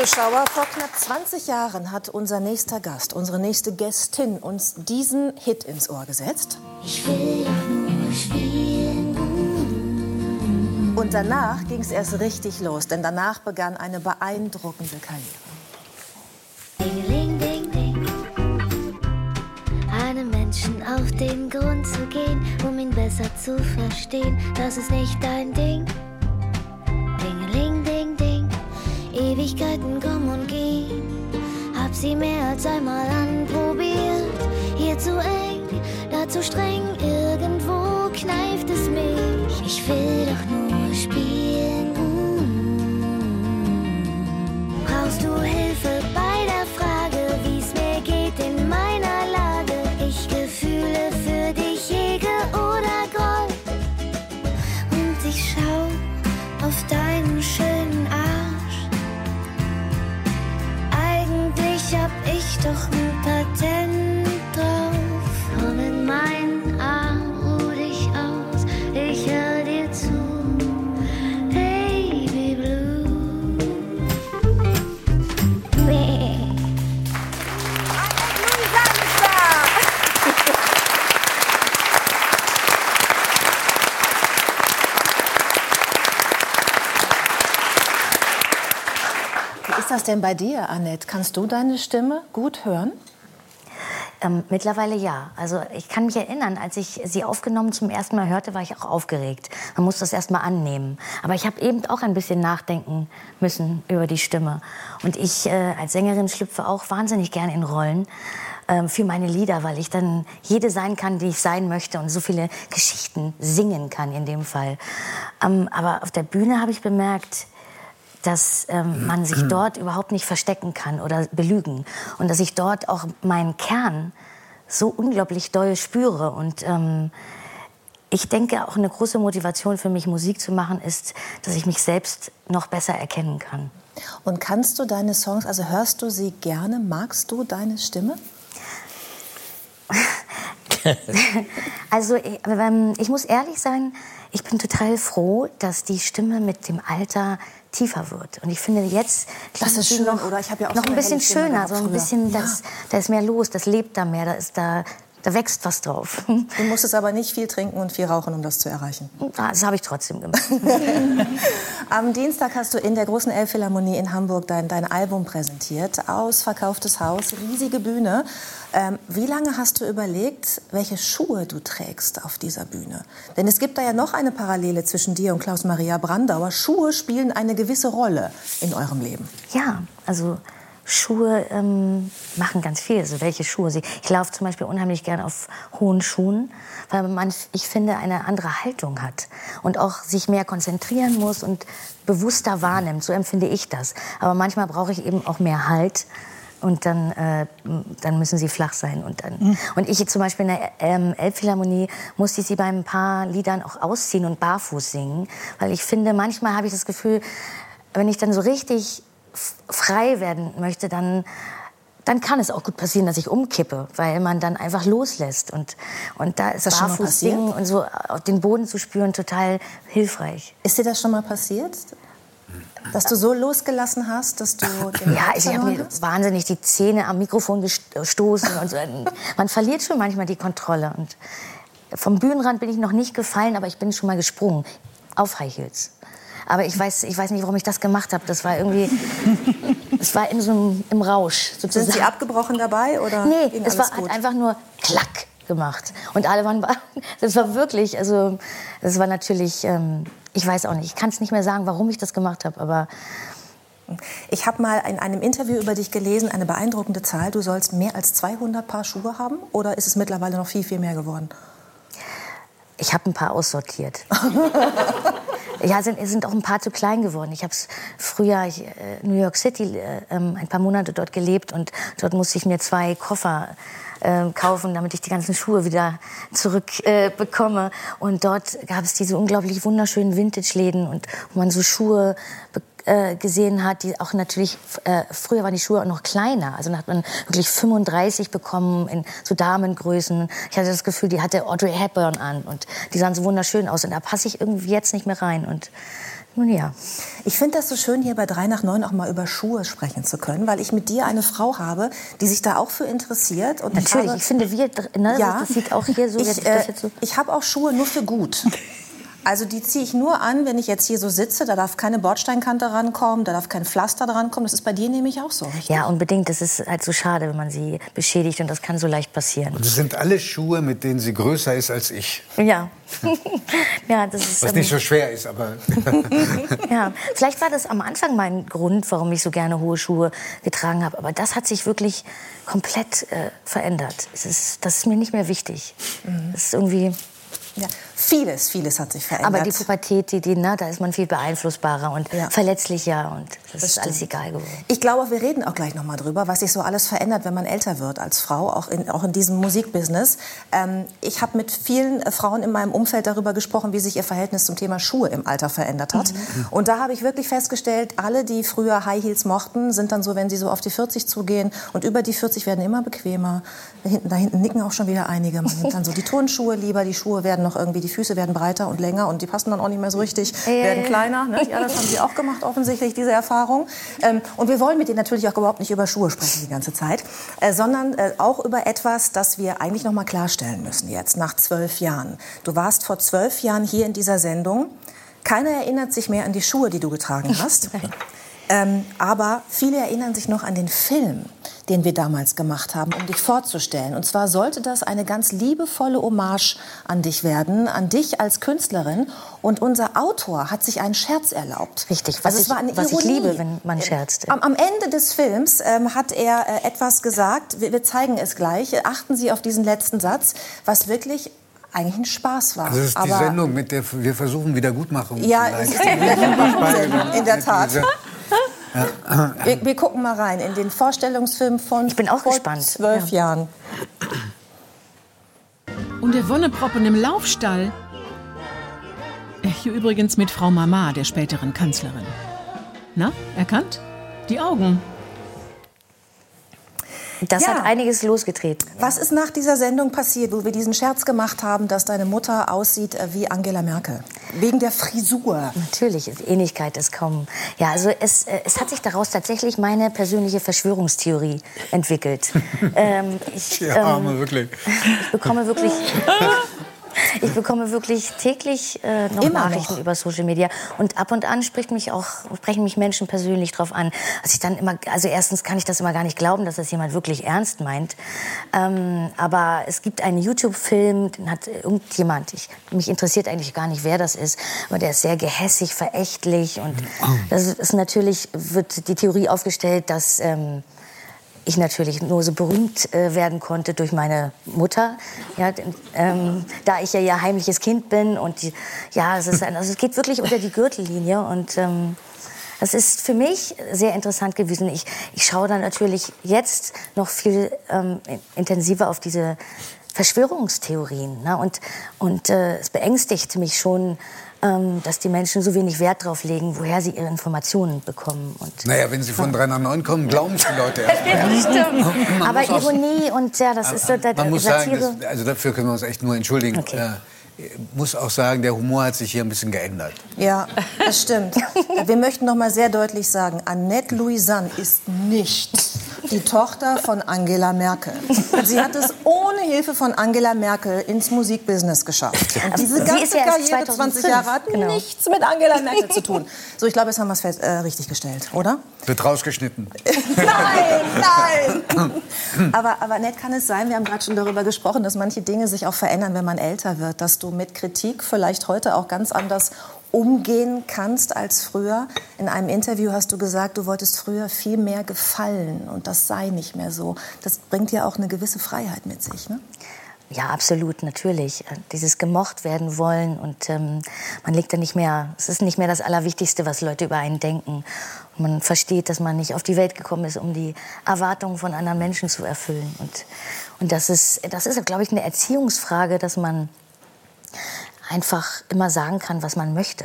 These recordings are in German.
Zuschauer, vor knapp 20 Jahren hat unser nächster Gast, unsere nächste Gästin uns diesen Hit ins Ohr gesetzt. Ich will nur spielen. Und danach ging es erst richtig los, denn danach begann eine beeindruckende Karriere. Dingeling, ding, ding. Einem Menschen auf den Grund zu gehen, um ihn besser zu verstehen, das ist nicht dein Ding. Ewigkeiten kommen und gehen. Hab sie mehr als einmal anprobiert. Hier zu eng, da zu streng. Irgendwo kneift es das denn bei dir, Annette? Kannst du deine Stimme gut hören? Ähm, mittlerweile ja. Also ich kann mich erinnern, als ich sie aufgenommen zum ersten Mal hörte, war ich auch aufgeregt. Man muss das erst mal annehmen. Aber ich habe eben auch ein bisschen nachdenken müssen über die Stimme. Und ich äh, als Sängerin schlüpfe auch wahnsinnig gerne in Rollen ähm, für meine Lieder, weil ich dann jede sein kann, die ich sein möchte und so viele Geschichten singen kann in dem Fall. Ähm, aber auf der Bühne habe ich bemerkt, dass ähm, man sich dort überhaupt nicht verstecken kann oder belügen. Und dass ich dort auch meinen Kern so unglaublich doll spüre. Und ähm, ich denke, auch eine große Motivation für mich, Musik zu machen, ist, dass ich mich selbst noch besser erkennen kann. Und kannst du deine Songs, also hörst du sie gerne? Magst du deine Stimme? Also ich, ähm, ich muss ehrlich sein, ich bin total froh, dass die Stimme mit dem Alter tiefer wird. Und ich finde jetzt Das ist schön, noch, oder? Ich habe ja auch noch so ein bisschen schöner, so ein bisschen, Ja. das, da ist mehr los, das lebt da mehr, da ist da, da wächst was drauf. Du musstest aber nicht viel trinken und viel rauchen, um das zu erreichen. Das habe ich trotzdem gemacht. Am Dienstag hast du in der großen Elbphilharmonie in Hamburg dein, dein Album präsentiert. Ausverkauftes Haus, riesige Bühne. Ähm, wie lange hast du überlegt, welche Schuhe du trägst auf dieser Bühne? Denn es gibt da ja noch eine Parallele zwischen dir und Klaus-Maria Brandauer. Schuhe spielen eine gewisse Rolle in eurem Leben. Ja, also Schuhe ähm, machen ganz viel. Also welche Schuhe sie. Ich laufe zum Beispiel unheimlich gern auf hohen Schuhen, weil man, ich finde, eine andere Haltung hat und auch sich mehr konzentrieren muss und bewusster wahrnimmt. So empfinde ich das. Aber manchmal brauche ich eben auch mehr Halt. Und dann, äh, dann müssen sie flach sein. Und, dann, und ich zum Beispiel in der ähm, Elbphilharmonie musste ich sie bei ein paar Liedern auch ausziehen und barfuß singen. Weil ich finde, manchmal habe ich das Gefühl, wenn ich dann so richtig frei werden möchte, dann, dann kann es auch gut passieren, dass ich umkippe, weil man dann einfach loslässt. Und, und da ist das barfuß singen und so auf den Boden zu spüren total hilfreich. Ist dir das schon mal passiert? Dass du so losgelassen hast, dass du den Ja, ich habe mir hast? wahnsinnig die Zähne am Mikrofon gestoßen. Und so. Man verliert schon manchmal die Kontrolle. Und vom Bühnenrand bin ich noch nicht gefallen, aber ich bin schon mal gesprungen. Auf High Heels. Aber ich weiß, ich weiß nicht, warum ich das gemacht habe. Das war irgendwie, es war in so einem, im Rausch sozusagen. Sind sie abgebrochen dabei oder Nee, es war, gut? einfach nur klack gemacht. Und alle waren, das war wirklich, also, das war natürlich, ähm, ich weiß auch nicht, ich kann es nicht mehr sagen, warum ich das gemacht habe, aber Ich habe mal in einem Interview über dich gelesen, eine beeindruckende Zahl. Du sollst mehr als 200 Paar Schuhe haben oder ist es mittlerweile noch viel, viel mehr geworden? Ich habe ein paar aussortiert. ja, sind, sind auch ein paar zu klein geworden. Ich habe früher ich, äh, New York City äh, ähm, ein paar Monate dort gelebt und dort musste ich mir zwei Koffer äh, kaufen, damit ich die ganzen Schuhe wieder zurückbekomme. Äh, und dort gab es diese unglaublich wunderschönen Vintage-Läden und wo man so Schuhe be- äh, gesehen hat, die auch natürlich, äh, früher waren die Schuhe auch noch kleiner. Also dann hat man wirklich 35 bekommen in so Damengrößen. Ich hatte das Gefühl, die hatte Audrey Hepburn an und die sahen so wunderschön aus. Und da passe ich irgendwie jetzt nicht mehr rein. Und Nun ja. Ich finde das so schön, hier bei 3 nach 9 auch mal über Schuhe sprechen zu können, weil ich mit dir eine Frau habe, die sich da auch für interessiert. Und Natürlich, ich, habe, ich finde, wir, ne, ja, das sieht auch hier so, ich, äh, so ich habe auch Schuhe nur für gut. Also die ziehe ich nur an, wenn ich jetzt hier so sitze. Da darf keine Bordsteinkante rankommen, da darf kein Pflaster dran kommen. Das ist bei dir nämlich auch so, richtig? Ja, unbedingt. Das ist halt so schade, wenn man sie beschädigt und das kann so leicht passieren. Und das sind alle Schuhe, mit denen sie größer ist als ich. Ja. ja, das ist. Was ähm, nicht so schwer ist, aber Ja, vielleicht war das am Anfang mein Grund, warum ich so gerne hohe Schuhe getragen habe. Aber das hat sich wirklich komplett äh, verändert. Es ist, das ist mir nicht mehr wichtig. Das ist irgendwie. Ja. Vieles, vieles hat sich verändert. Aber die Pubertät, die, die, na, da ist man viel beeinflussbarer und Ja. verletzlicher und das, Das ist alles stimmt. egal geworden. Ich glaube, wir reden auch gleich noch mal drüber, was sich so alles verändert, wenn man älter wird als Frau, auch in, auch in diesem Musikbusiness. Ähm, ich habe mit vielen äh, Frauen in meinem Umfeld darüber gesprochen, wie sich ihr Verhältnis zum Thema Schuhe im Alter verändert hat. Und da habe ich wirklich festgestellt, alle, die früher High Heels mochten, sind dann so, wenn sie so auf die 40 zugehen und über die 40 werden immer bequemer. Da hinten, da hinten nicken auch schon wieder einige. Man nimmt dann so die Turnschuhe lieber, die Schuhe werden noch irgendwie, die Füße werden breiter und länger und die passen dann auch nicht mehr so richtig, Ja, ja, werden ja. kleiner. Ne? Ja, das haben sie auch gemacht, offensichtlich, diese Erfahrung. Ähm, und wir wollen mit Ihnen natürlich auch überhaupt nicht über Schuhe sprechen die ganze Zeit, äh, sondern äh, auch über etwas, das wir eigentlich noch mal klarstellen müssen jetzt, nach zwölf Jahren. Du warst vor zwölf Jahren hier in dieser Sendung. Keiner erinnert sich mehr an die Schuhe, die du getragen hast. Ähm, aber viele erinnern sich noch an den Film, den wir damals gemacht haben, um dich vorzustellen. Und zwar sollte das eine ganz liebevolle Hommage an dich werden, an dich als Künstlerin. Und unser Autor hat sich einen Scherz erlaubt. Richtig, was Also es ich- war eine was ich liebe, wenn man scherzt. Am, am Ende des Films ähm, hat er äh, etwas gesagt, wir, wir zeigen es gleich. Achten Sie auf diesen letzten Satz, was wirklich eigentlich ein Spaß war. das ist die Aber- Sendung, mit der wir versuchen, Wiedergutmachung Ja, zu ist leisten. die Wiedergutmachung, in der Tat. Wir, wir gucken mal rein in den Vorstellungsfilm von Ich bin auch vor gespannt. zwölf Jahren. Und der Wonneproppen im Laufstall. Äh, Hier übrigens mit Frau Mama, der späteren Kanzlerin. Na, erkannt? Die Augen. Das Ja. hat einiges losgetreten. Was ist nach dieser Sendung passiert, wo wir diesen Scherz gemacht haben, dass deine Mutter aussieht äh, wie Angela Merkel? Wegen der Frisur. Natürlich, Ähnlichkeit ist kaum. Ja, also es, äh, es hat sich daraus tatsächlich meine persönliche Verschwörungstheorie entwickelt. ähm, ich, Ja, ähm, Arme, wirklich. ich bekomme wirklich. Ich bekomme wirklich täglich äh, noch Immer Nachrichten noch? über Social Media und ab und an spricht mich auch sprechen mich Menschen persönlich drauf an. Also ich dann immer, also erstens kann ich das immer gar nicht glauben, dass das jemand wirklich ernst meint. Ähm, aber es gibt einen YouTube-Film, den hat irgendjemand. Ich, mich interessiert eigentlich gar nicht, wer das ist, aber der ist sehr gehässig, verächtlich und das ist natürlich wird die Theorie aufgestellt, dass ähm, ich natürlich nur so berühmt äh, werden konnte durch meine Mutter, ja, ähm, da ich ja ihr heimliches Kind bin und die, ja, es ist ein, also es geht wirklich unter die Gürtellinie und ähm, das ist für mich sehr interessant gewesen. Ich, ich schaue dann natürlich jetzt noch viel ähm, intensiver auf diese Verschwörungstheorien ne? und und äh, es beängstigt mich schon. Ähm, dass die Menschen so wenig Wert darauf legen, woher sie ihre Informationen bekommen. Und Naja, wenn sie von 3 nach 9 kommen, glauben es die Leute erst. Aber Ironie und ja, das ist so der, Man muss Satire. sagen, das, also dafür können wir uns echt nur entschuldigen. Okay. Äh, muss auch sagen, der Humor hat sich hier ein bisschen geändert. Ja, das stimmt. Wir möchten noch mal sehr deutlich sagen, Annette Louisanne ist nicht die Tochter von Angela Merkel. Sie hat es ohne Hilfe von Angela Merkel ins Musikbusiness geschafft. Und diese sie ganze ist ja Karriere, 20 2005, Jahre, hat genau. nichts mit Angela Merkel zu tun. So, ich glaube, jetzt haben wir es äh, richtig gestellt, oder? Wird rausgeschnitten. Nein, nein! aber, aber nett kann es sein, wir haben gerade schon darüber gesprochen, dass manche Dinge sich auch verändern, wenn man älter wird. Dass du mit Kritik vielleicht heute auch ganz anders umgehen kannst als früher. In einem Interview hast du gesagt, du wolltest früher viel mehr gefallen und das sei nicht mehr so. Das bringt ja auch eine gewisse Freiheit mit sich. Ne? Ja, absolut, natürlich. Äh, Dieses gemocht werden wollen und ähm, man legt da nicht mehr, es ist nicht mehr das Allerwichtigste, was Leute über einen denken. Und man versteht, dass man nicht auf die Welt gekommen ist, um die Erwartungen von anderen Menschen zu erfüllen. Und, und das ist, das ist, glaube ich, eine Erziehungsfrage, dass man einfach immer sagen kann, was man möchte.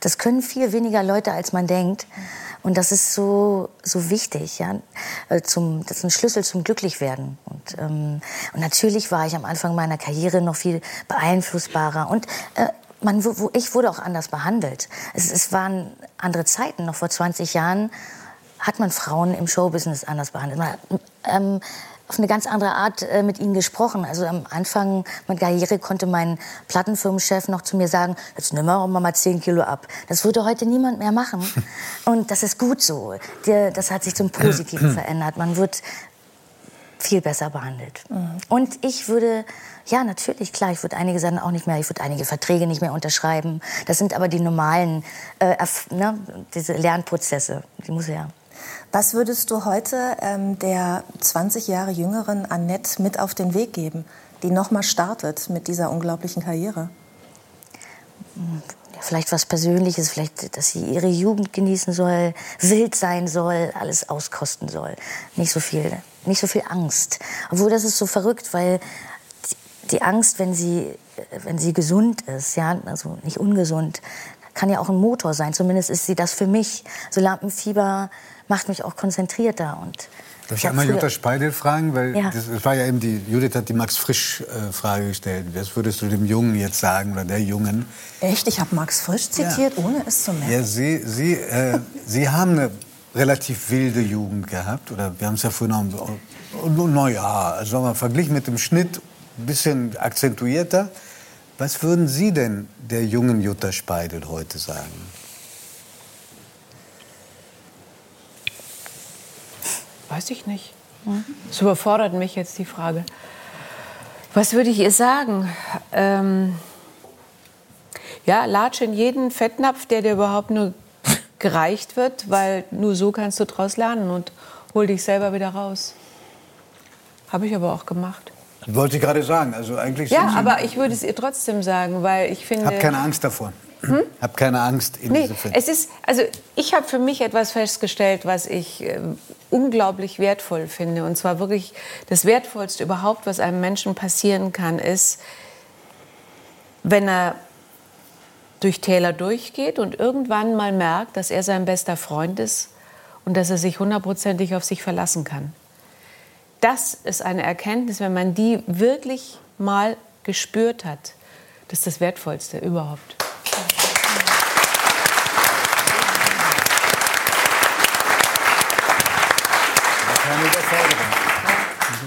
Das, können viel weniger Leute, als man denkt. Und das ist so, so wichtig. Ja? Äh, Zum, das ist ein Schlüssel zum Glücklichwerden. Und, ähm, und natürlich war ich am Anfang meiner Karriere noch viel beeinflussbarer. Und äh, man, wo, ich wurde auch anders behandelt. Es, es waren andere Zeiten. Noch vor 20 Jahren hat man Frauen im Showbusiness anders behandelt. Man, ähm, auf eine ganz andere Art äh, mit ihnen gesprochen. Also am Anfang meiner Karriere konnte mein Plattenfirmenchef noch zu mir sagen, jetzt nimm mal mal 10 Kilo ab. Das würde heute niemand mehr machen. Und das ist gut so. Das hat sich zum Positiven verändert. Man wird viel besser behandelt. Mhm. Und ich würde, ja natürlich, klar, ich würde einige Sachen auch nicht mehr, ich würde einige Verträge nicht mehr unterschreiben. Das sind aber die normalen, äh, ne, diese Lernprozesse, die muss ja. Was würdest du heute ähm, der 20 Jahre jüngeren Annette mit auf den Weg geben, die noch mal startet mit dieser unglaublichen Karriere? Vielleicht was Persönliches, vielleicht, dass sie ihre Jugend genießen soll, wild sein soll, alles auskosten soll. Nicht so viel, nicht so viel Angst. Obwohl das ist so verrückt, weil die Angst, wenn sie, wenn sie gesund ist, ja, also nicht ungesund, kann ja auch ein Motor sein. Zumindest ist sie das für mich. So Lampenfieber macht mich auch konzentrierter und Darf ich einmal Jutta Speidel fragen? Weil ja. das, das, war ja eben die, Judith hat die Max Frisch-Frage äh, gestellt. Was würdest du dem Jungen jetzt sagen oder der Jungen? Echt? Ich habe Max Frisch zitiert, ja. ohne es zu merken. Ja, Sie, Sie, äh, Sie haben eine relativ wilde Jugend gehabt. Oder wir haben es ja vorhin noch. Naja, also mal verglichen mit dem Schnitt ein bisschen akzentuierter. Was würden Sie denn der jungen Jutta Speidel heute sagen? Weiß ich nicht. Das überfordert mich jetzt die Frage. Was würde ich ihr sagen? Ähm ja, latsch in jeden Fettnapf, der dir überhaupt nur gereicht wird, weil nur so kannst du daraus lernen und hol dich selber wieder raus. Habe ich aber auch gemacht. Wollte ich gerade sagen. Also eigentlich ja, aber ich würde es ihr trotzdem sagen, weil ich finde. Hab keine Angst davor. Hm? Hab keine Angst in nee, diese Fälle. Es ist, also ich habe für mich etwas festgestellt, was ich äh, unglaublich wertvoll finde. Und zwar wirklich das Wertvollste überhaupt, was einem Menschen passieren kann, ist, wenn er durch Täler durchgeht und irgendwann mal merkt, dass er sein bester Freund ist und dass er sich hundertprozentig auf sich verlassen kann. Das ist eine Erkenntnis, wenn man die wirklich mal gespürt hat. Das ist das Wertvollste überhaupt.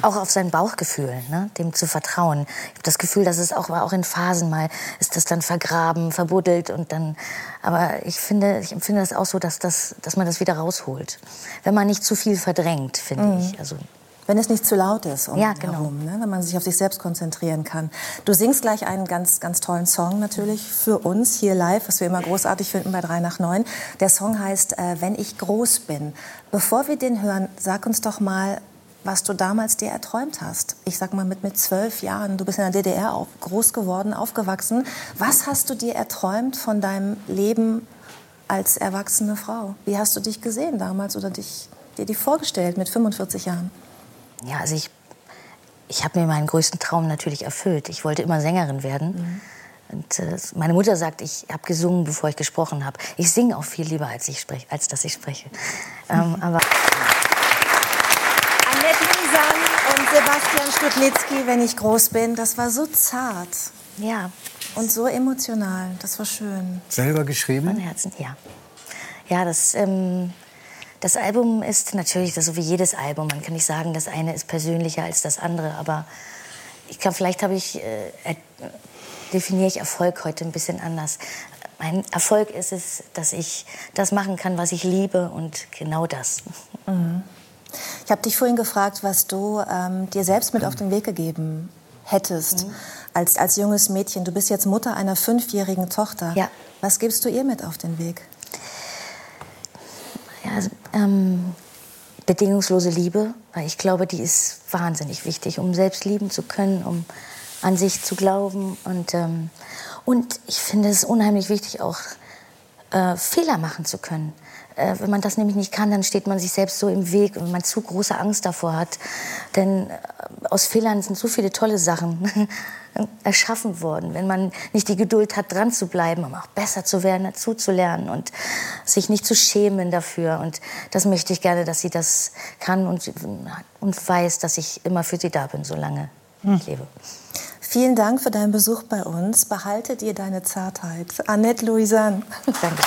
Auch auf sein Bauchgefühl, ne? dem zu vertrauen. Ich habe das Gefühl, dass es auch, auch in Phasen mal ist das dann vergraben, verbuddelt und dann. Aber ich finde, ich empfinde das auch so, dass, das, dass man das wieder rausholt. Wenn man nicht zu viel verdrängt, finde mhm. ich. Also, wenn es nicht zu laut ist um ja, genau. herum, ne? wenn man sich auf sich selbst konzentrieren kann. Du singst gleich einen ganz, ganz tollen Song natürlich für uns hier live, was wir immer großartig finden bei 3 nach 9. Der Song heißt äh, Wenn ich groß bin. Bevor wir den hören, sag uns doch mal, was du damals dir erträumt hast. Ich sag mal mit, mit zwölf Jahren, du bist in der DDR auf, groß geworden, aufgewachsen. Was hast du dir erträumt von deinem Leben als erwachsene Frau? Wie hast du dich gesehen damals oder dich, dir die vorgestellt mit 45 Jahren? Ja, also ich, ich habe mir meinen größten Traum natürlich erfüllt. Ich wollte immer Sängerin werden. Mhm. Und äh, meine Mutter sagt, ich habe gesungen, bevor ich gesprochen habe. Ich singe auch viel lieber, als, ich sprech, als dass ich spreche. Ähm, aber Annette Lisan und Sebastian Studlitzky, wenn ich groß bin, das war so zart. Ja. Und so emotional. Das war schön. Selber geschrieben? Von Herzen, ja. Ja, das ähm, das Album ist natürlich so wie jedes Album. Man kann nicht sagen, das eine ist persönlicher als das andere, aber ich glaube, vielleicht habe ich äh, definiere ich Erfolg heute ein bisschen anders. Mein Erfolg ist es, dass ich das machen kann, was ich liebe und genau das. Mhm. Ich habe dich vorhin gefragt, was du ähm, dir selbst mit auf den Weg gegeben hättest mhm. als, als junges Mädchen. Du bist jetzt Mutter einer fünfjährigen Tochter. Ja. Was gibst du ihr mit auf den Weg? Ja, also, ähm, bedingungslose Liebe, weil ich glaube, die ist wahnsinnig wichtig, um selbst lieben zu können, um an sich zu glauben. Und, ähm, und ich finde es unheimlich wichtig, auch äh, Fehler machen zu können. Äh, wenn man das nämlich nicht kann, dann steht man sich selbst so im Weg und man zu große Angst davor hat. Denn äh, aus Fehlern sind so viele tolle Sachen erschaffen worden. Wenn man nicht die Geduld hat, dran zu bleiben, um auch besser zu werden, dazu zu lernen und sich nicht zu schämen dafür. Und das möchte ich gerne, dass sie das kann und, und weiß, dass ich immer für sie da bin, solange ich lebe. Vielen Dank für deinen Besuch bei uns. Behaltet ihr deine Zartheit. Annette Louisanne. Danke.